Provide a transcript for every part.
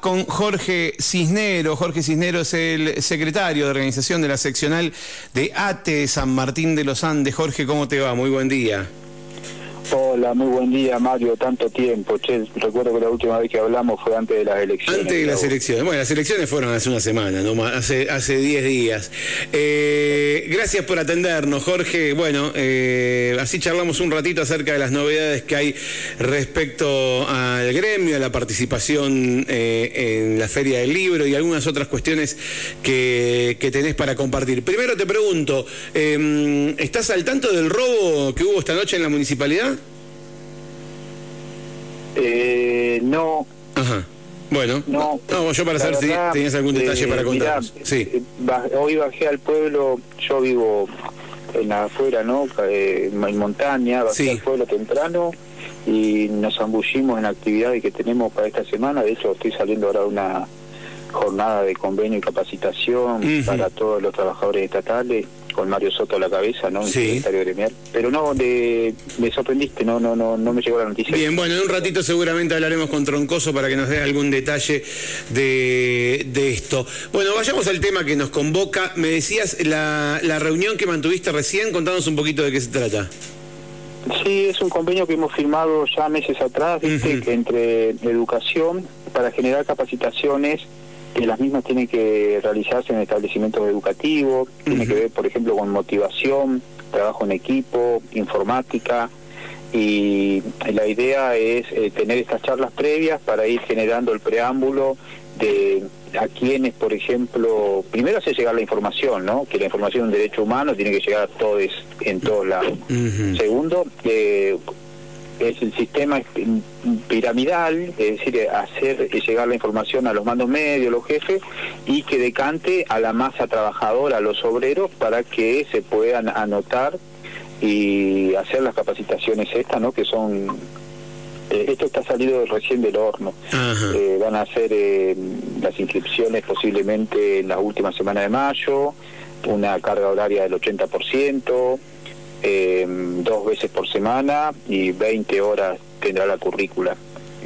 con Jorge Cisnero. Jorge Cisnero es el secretario de organización de la seccional de ATE San Martín de los Andes. Jorge, ¿cómo te va? Muy buen día. Hola, muy buen día Mario, tanto tiempo. Che, recuerdo que la última vez que hablamos fue antes de las elecciones. Antes de las elecciones. Bueno, las elecciones fueron hace una semana, ¿no? hace hace 10 días. Eh, gracias por atendernos, Jorge. Bueno, eh, así charlamos un ratito acerca de las novedades que hay respecto al gremio, a la participación eh, en la Feria del Libro y algunas otras cuestiones que, que tenés para compartir. Primero te pregunto, ¿estás al tanto del robo que hubo esta noche en la municipalidad? Eh, no. Ajá. Bueno, no, yo para saber si tenías algún detalle para eh, contar. Sí. Eh, hoy bajé al pueblo, yo vivo en la afuera, ¿no? En montaña, bajé al pueblo temprano y nos zambullimos en actividades que tenemos para esta semana. De hecho, estoy saliendo ahora de una jornada de convenio y capacitación para todos los trabajadores estatales con Mario Soto a la cabeza, ¿no? secretario gremial. Pero no, de, me sorprendiste, no, no, no, no me llegó la noticia. Bien, bueno, en un ratito seguramente hablaremos con Troncoso para que nos dé algún detalle de, de esto. Bueno, vayamos al tema que nos convoca. Me decías la, la reunión que mantuviste recién, contanos un poquito de qué se trata. Sí, es un convenio que hemos firmado ya meses atrás, entre educación para generar capacitaciones que las mismas tienen que realizarse en establecimientos educativos, tiene que ver, por ejemplo, con motivación, trabajo en equipo, informática, y la idea es eh, tener estas charlas previas para ir generando el preámbulo de a quienes, por ejemplo, primero hacer llegar la información, ¿no? Que la información es un derecho humano, tiene que llegar a todos en todos lados. Segundo, eh, es el sistema piramidal, es decir, hacer llegar la información a los mandos medios, los jefes, y que decante a la masa trabajadora, a los obreros, para que se puedan anotar y hacer las capacitaciones estas, ¿no? Que son eh, esto está salido recién del horno. Eh, van a hacer eh, las inscripciones posiblemente en la última semana de mayo, una carga horaria del 80%, eh, dos veces por semana y 20 horas tendrá la currícula.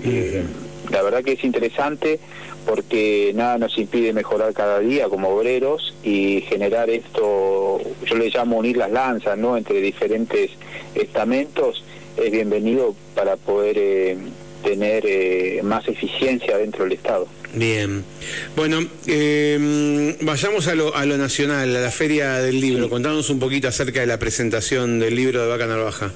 Eh, la verdad que es interesante porque nada nos impide mejorar cada día como obreros y generar esto, yo le llamo unir las lanzas, ¿no? Entre diferentes estamentos, es bienvenido para poder eh, tener eh, más eficiencia dentro del Estado. Bien. Bueno, eh, vayamos a lo, a lo nacional, a la Feria del Libro. Contanos un poquito acerca de la presentación del libro de Vaca Narvaja.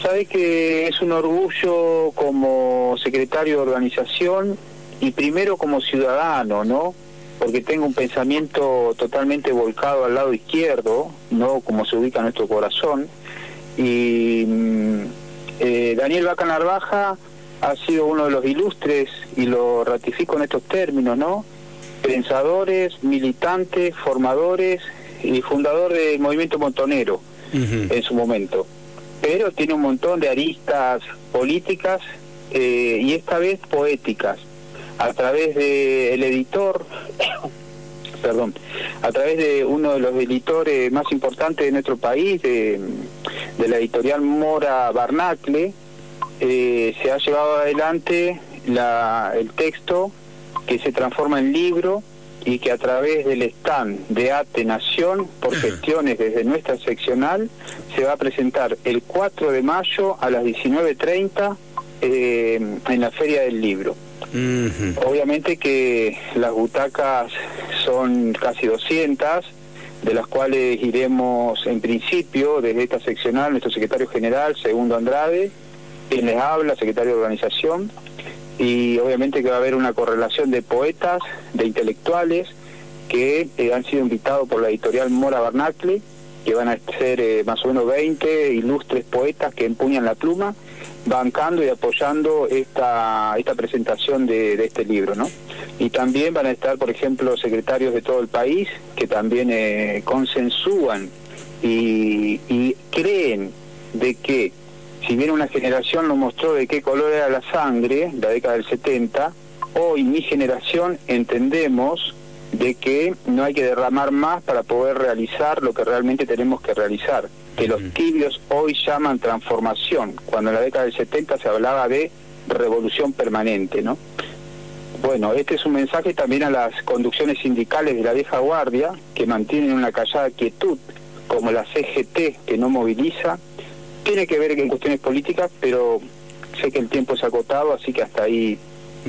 Sabes que es un orgullo como secretario de organización y primero como ciudadano, ¿no? Porque tengo un pensamiento totalmente volcado al lado izquierdo, ¿no? Como se ubica nuestro corazón. Y mm, eh, Daniel Vaca Narvaja ha sido uno de los ilustres, y lo ratifico en estos términos, ¿no? Pensadores, militantes, formadores y fundador del movimiento montonero en su momento. Pero tiene un montón de aristas políticas eh, y esta vez poéticas. A través del editor, perdón, a través de uno de los editores más importantes de nuestro país, de, de la editorial Mora Barnacle, eh, se ha llevado adelante la, el texto que se transforma en libro y que a través del stand de ATE Nación, por gestiones desde nuestra seccional, se va a presentar el 4 de mayo a las 19.30 eh, en la Feria del Libro. Obviamente que las butacas son casi 200, de las cuales iremos en principio desde esta seccional, nuestro secretario general, Segundo Andrade, quien les habla, secretario de organización, y obviamente que va a haber una correlación de poetas, de intelectuales, que eh, han sido invitados por la editorial Mora Barnacle, que van a ser eh, más o menos 20 ilustres poetas que empuñan la pluma, bancando y apoyando esta, esta presentación de, este libro, ¿no? Y también van a estar, por ejemplo, secretarios de todo el país que también eh, consensúan y, y creen de que si bien una generación nos mostró de qué color era la sangre, la década del 70, hoy mi generación entendemos de que no hay que derramar más para poder realizar lo que realmente tenemos que realizar, que los tibios hoy llaman transformación, cuando en la década del 70 se hablaba de revolución permanente, ¿no? Bueno, este es un mensaje también a las conducciones sindicales de la vieja guardia, que mantienen una callada quietud, como la CGT, que no moviliza. Tiene que ver con cuestiones políticas, pero sé que el tiempo es acotado, así que hasta ahí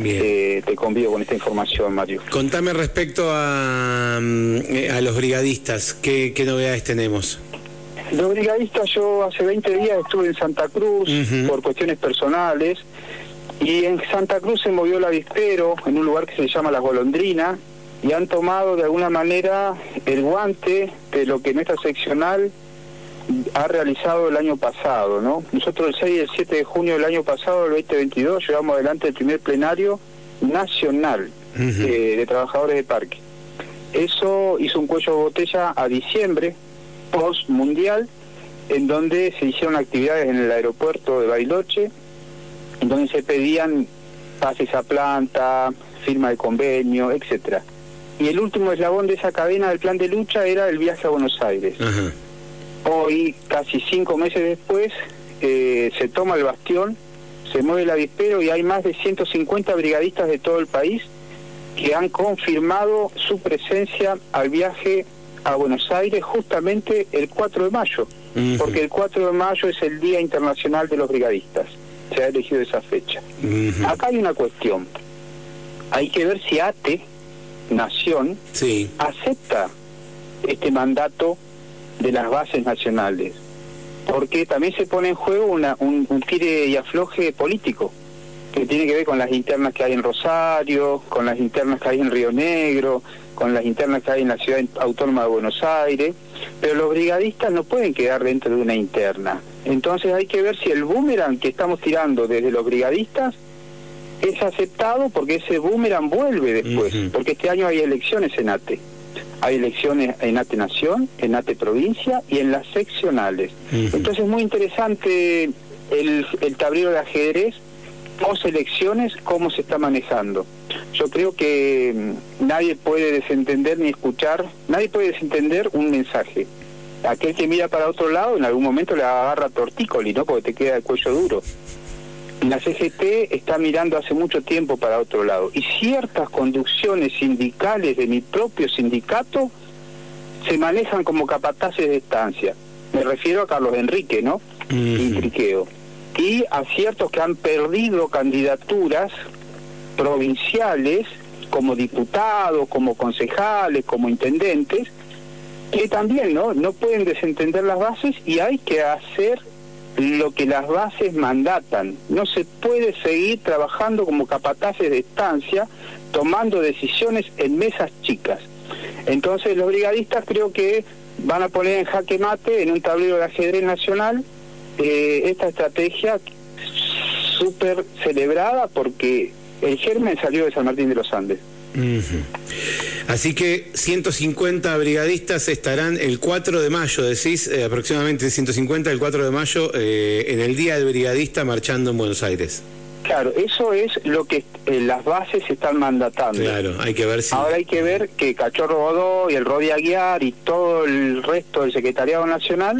eh, te convido con esta información, Mario. Contame respecto a, mm, a los brigadistas, ¿qué, ¿qué, novedades tenemos? Los brigadistas, yo hace 20 días estuve en Santa Cruz por cuestiones personales y en Santa Cruz se movió el avispero en un lugar que se llama Las Golondrinas y han tomado de alguna manera el guante de lo que nuestra seccional ha realizado el año pasado, ¿no? Nosotros el 6 y el 7 de junio del año pasado, el 2022, llevamos adelante el primer plenario nacional eh, de trabajadores de parque. Eso hizo un cuello de botella a diciembre, post mundial, en donde se hicieron actividades en el aeropuerto de Bailoche, en donde se pedían pases a planta, firma de convenio, etcétera. Y el último eslabón de esa cadena del plan de lucha era el viaje a Buenos Aires. Hoy, casi cinco meses después, eh, se toma el bastión, se mueve el avispero y hay más de 150 brigadistas de todo el país que han confirmado su presencia al viaje a Buenos Aires justamente el 4 de mayo, porque el 4 de mayo es el Día Internacional de los Brigadistas, se ha elegido esa fecha. Acá hay una cuestión, hay que ver si ATE, Nación, acepta este mandato de las bases nacionales, porque también se pone en juego una, un, tire y afloje político, que tiene que ver con las internas que hay en Rosario, con las internas que hay en Río Negro, con las internas que hay en la ciudad autónoma de Buenos Aires, pero los brigadistas no pueden quedar dentro de una interna. Entonces hay que ver si el boomerang que estamos tirando desde los brigadistas es aceptado porque ese boomerang vuelve después, porque este año hay elecciones en ATE. Hay elecciones en ATE Nación, en ATE Provincia y en las seccionales. Entonces es muy interesante el, el tablero de ajedrez post elecciones, cómo se está manejando. Yo creo que mm, nadie puede desentender ni escuchar, nadie puede desentender un mensaje. Aquel que mira para otro lado en algún momento le agarra tortícoli, ¿no? Porque te queda el cuello duro. La CGT está mirando hace mucho tiempo para otro lado y ciertas conducciones sindicales de mi propio sindicato se manejan como capataces de estancia. Me refiero a Carlos Enrique, ¿no? Y Triqueo. Y a ciertos que han perdido candidaturas provinciales como diputados, como concejales, como intendentes, que también no no pueden desentender las bases y hay que hacer lo que las bases mandatan. No se puede seguir trabajando como capataces de estancia, tomando decisiones en mesas chicas. Entonces los brigadistas creo que van a poner en jaque mate en un tablero de ajedrez nacional eh, esta estrategia súper celebrada porque el germen salió de San Martín de los Andes. Así que 150 brigadistas estarán el 4 de mayo, decís, eh, aproximadamente 150 el 4 de mayo, eh, en el Día del Brigadista marchando en Buenos Aires. Claro, eso es lo que eh, las bases están mandatando. Claro, hay que ver si... Ahora hay que ver que Cachorro Godó y el Rodi Aguiar y todo el resto del Secretariado Nacional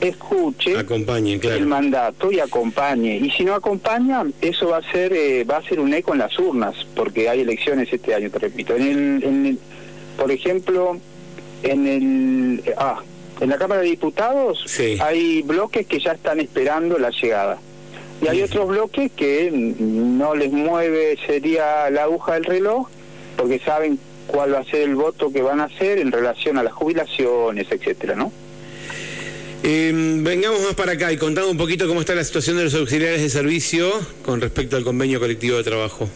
escuche el mandato y acompañe. Y si no acompaña, eso va a ser eh, va a ser un eco en las urnas, porque hay elecciones este año, te repito. En el, en por ejemplo, en el ah, en la Cámara de Diputados hay bloques que ya están esperando la llegada. Y hay otros bloques que no les mueve, sería la aguja del reloj, porque saben cuál va a ser el voto que van a hacer en relación a las jubilaciones, etcétera, ¿no? Eh, vengamos más para acá y contando un poquito cómo está la situación de los auxiliares de servicio con respecto al convenio colectivo de trabajo.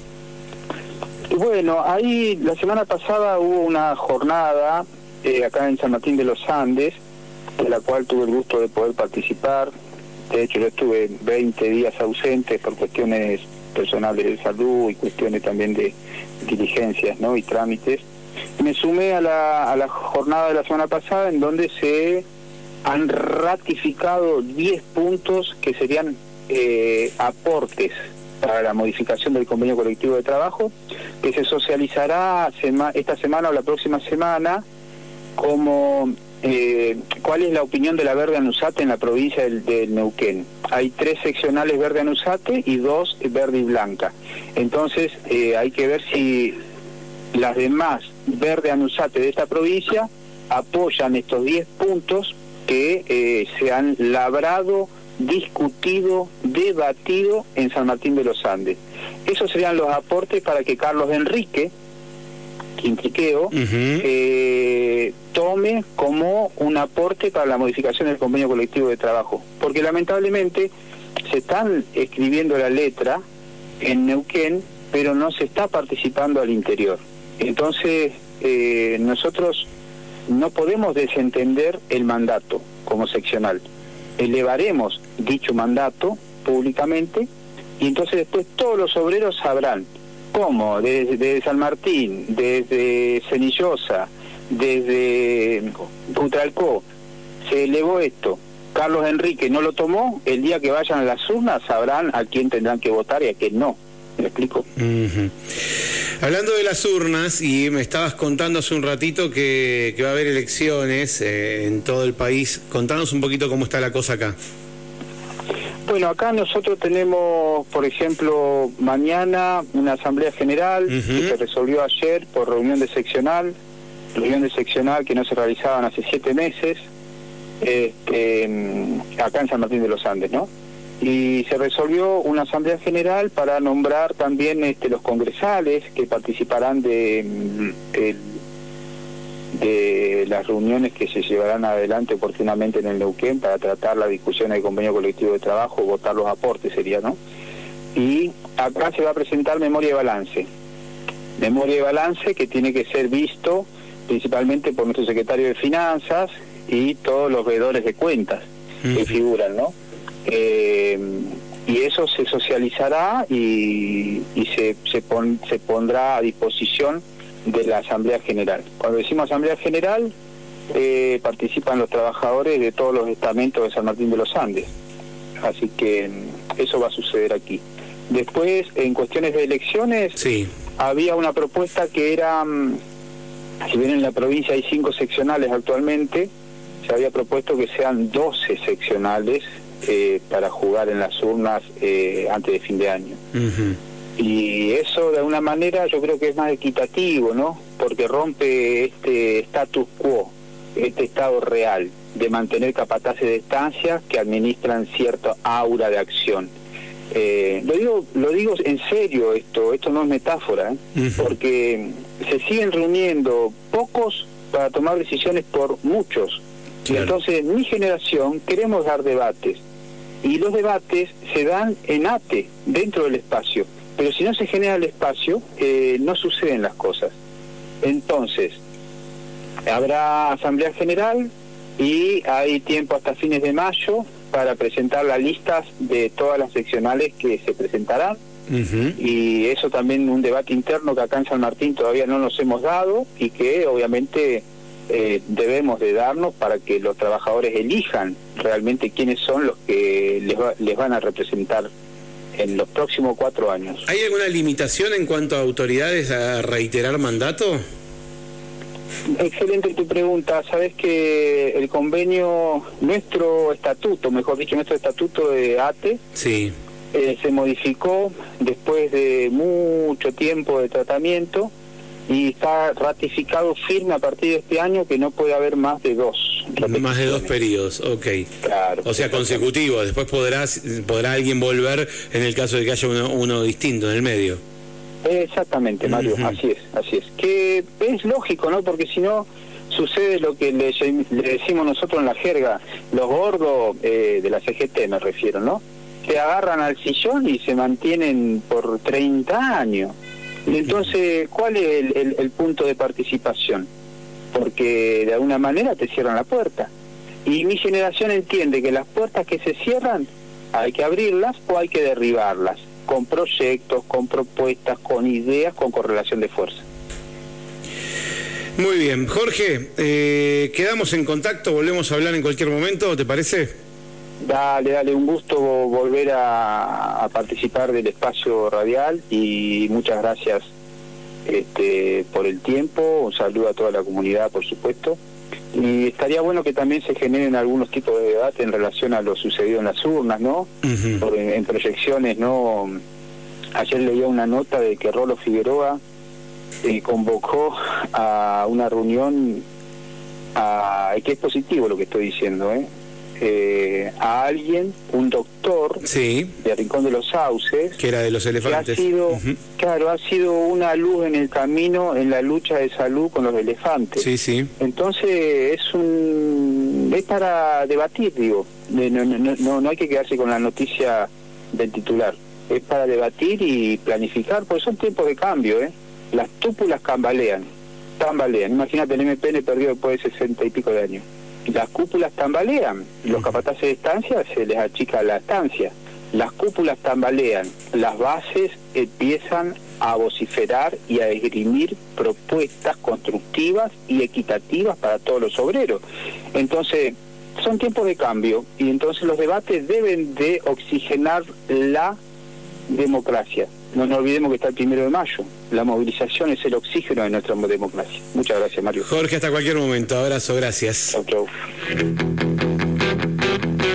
Bueno, ahí la semana pasada hubo una jornada eh, acá en San Martín de los Andes, en la cual tuve el gusto de poder participar. De hecho, yo estuve 20 días ausente por cuestiones personales de salud y cuestiones también de diligencias ¿no? y trámites. Me sumé a la, a la jornada de la semana pasada en donde se han ratificado 10 puntos que serían eh, aportes para la modificación del convenio colectivo de trabajo, que se socializará esta semana o la próxima semana como eh, ¿cuál es la opinión de la Verde Anusate en la provincia del, Neuquén? Hay tres seccionales Verde Anusate y dos Verde y Blanca. Entonces eh, hay que ver si las demás Verde Anusate de esta provincia apoyan estos 10 puntos que eh, se han labrado, discutido, debatido en San Martín de los Andes. Esos serían los aportes para que Carlos Enrique, Quintriqueo, eh, tome como un aporte para la modificación del convenio colectivo de trabajo. Porque lamentablemente se están escribiendo la letra en Neuquén, pero no se está participando al interior. Entonces, eh, nosotros no podemos desentender el mandato como seccional. Elevaremos dicho mandato públicamente y entonces después todos los obreros sabrán cómo desde, San Martín, desde Cenillosa, desde Putralcó se elevó esto. Carlos Enrique no lo tomó, el día que vayan a las urnas sabrán a quién tendrán que votar y a quién no. ¿Me explico? Hablando de las urnas, y me estabas contando hace un ratito que, va a haber elecciones eh, en todo el país, contanos un poquito cómo está la cosa acá. Bueno, acá nosotros tenemos, por ejemplo, mañana una asamblea general que se resolvió ayer por reunión de seccional, reunión de seccional que no se realizaban hace siete meses, este, acá en San Martín de los Andes, ¿no? Y se resolvió una asamblea general para nombrar también este, los congresales que participarán de, mm, de las reuniones que se llevarán adelante oportunamente en el Neuquén para tratar la discusión del convenio colectivo de trabajo, votar los aportes sería, ¿no? Y acá se va a presentar memoria de balance. Memoria de balance que tiene que ser visto principalmente por nuestro secretario de Finanzas y todos los veedores de cuentas que figuran, ¿no? Eh, y eso se socializará y, se, se, se pondrá a disposición de la Asamblea General. Cuando decimos Asamblea General, eh, participan los trabajadores de todos los estamentos de San Martín de los Andes. Así que mm, eso va a suceder aquí. Después, en cuestiones de elecciones, sí. había una propuesta que era, mm, si bien en la provincia hay cinco seccionales actualmente, se había propuesto que sean 12 seccionales eh, para jugar en las urnas eh, antes de fin de año. Y eso de alguna manera yo creo que es más equitativo, ¿no? Porque rompe este status quo, este estado real de mantener capataces de estancia que administran cierta aura de acción. Eh, lo digo lo digo en serio esto esto no es metáfora porque se siguen reuniendo pocos para tomar decisiones por muchos y entonces mi generación queremos dar debates y los debates se dan en ATE, dentro del espacio. Pero si no se genera el espacio, eh, no suceden las cosas. Entonces, habrá Asamblea General y hay tiempo hasta fines de mayo para presentar las listas de todas las seccionales que se presentarán. Y eso también un debate interno que acá en San Martín todavía no nos hemos dado y que obviamente eh, debemos de darnos para que los trabajadores elijan realmente quiénes son los que les, les van a representar en los próximos cuatro años. ¿Hay alguna limitación en cuanto a autoridades a reiterar mandato? Excelente tu pregunta. Sabes que el convenio, nuestro estatuto, mejor dicho, nuestro estatuto de ATE, sí. Eh, se modificó después de mucho tiempo de tratamiento y está ratificado firme a partir de este año que no puede haber más de dos. Más de dos periodos, ok. Claro. O sea, consecutivos. Después podrá, podrá alguien volver en el caso de que haya uno, distinto en el medio. Exactamente, Mario, así es, así es. Que es lógico, ¿no? Porque si no sucede lo que le, decimos nosotros en la jerga, los gordos eh, de la CGT me refiero, ¿no? Se agarran al sillón y se mantienen por 30 años. Entonces, ¿cuál es el, punto de participación? Porque de alguna manera te cierran la puerta. Y mi generación entiende que las puertas que se cierran hay que abrirlas o hay que derribarlas, con proyectos, con propuestas, con ideas, con correlación de fuerza. Muy bien, Jorge, eh, quedamos en contacto, volvemos a hablar en cualquier momento, ¿te parece? Dale, dale, un gusto volver a, participar del espacio radial y muchas gracias este, por el tiempo, un saludo a toda la comunidad, por supuesto, Y estaría bueno que también se generen algunos tipos de debate en relación a lo sucedido en las urnas, ¿no? en, proyecciones, ¿no? Ayer leía una nota de que Rolo Figueroa eh, convocó a una reunión, a, que es positivo lo que estoy diciendo, ¿eh? Eh, a alguien, un doctor sí. de Rincón de los Sauces, que era de los elefantes. ha sido, claro, ha sido una luz en el camino en la lucha de salud con los elefantes. Sí, sí. Entonces es un es para debatir, digo. No, no, no, no hay que quedarse con la noticia del titular. Es para debatir y planificar, porque son tiempos de cambio, ¿eh? Las túpulas cambalean, tambalean. Imagínate, el MPN perdió después de sesenta y pico de años las cúpulas tambalean, los capataces de estancia se les achica la estancia, las cúpulas tambalean, las bases empiezan a vociferar y a esgrimir propuestas constructivas y equitativas para todos los obreros. Entonces, son tiempos de cambio y entonces los debates deben de oxigenar la democracia. No nos olvidemos que está el primero de mayo. La movilización es el oxígeno de nuestra democracia. Muchas gracias, Mario. Jorge, hasta cualquier momento. Abrazo, gracias. Chau, chau.